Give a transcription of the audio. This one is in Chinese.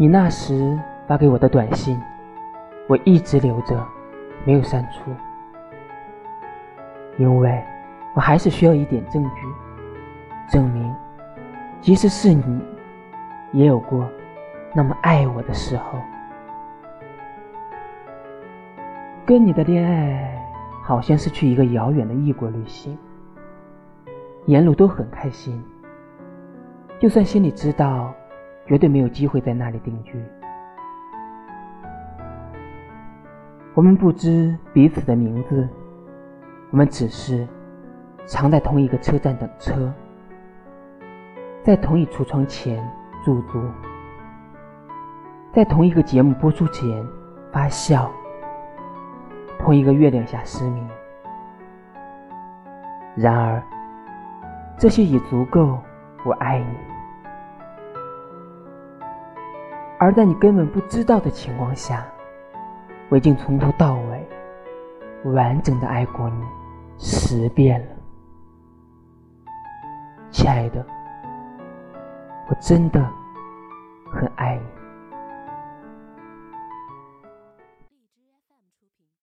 你那时发给我的短信，我一直留着，没有删除，因为我还是需要一点证据，证明，即使是你，也有过那么爱我的时候。跟你的恋爱，好像是去一个遥远的异国旅行，沿路都很开心。就算心里知道，绝对没有机会在那里定居。我们不知彼此的名字，我们只是常在同一个车站等车，在同一橱窗前驻足，在同一个节目播出前发笑。同一个月亮下失明。然而，这些已足够我爱你。而在你根本不知道的情况下，我已经从头到尾完整的爱过你十遍了，亲爱的，我真的很爱你。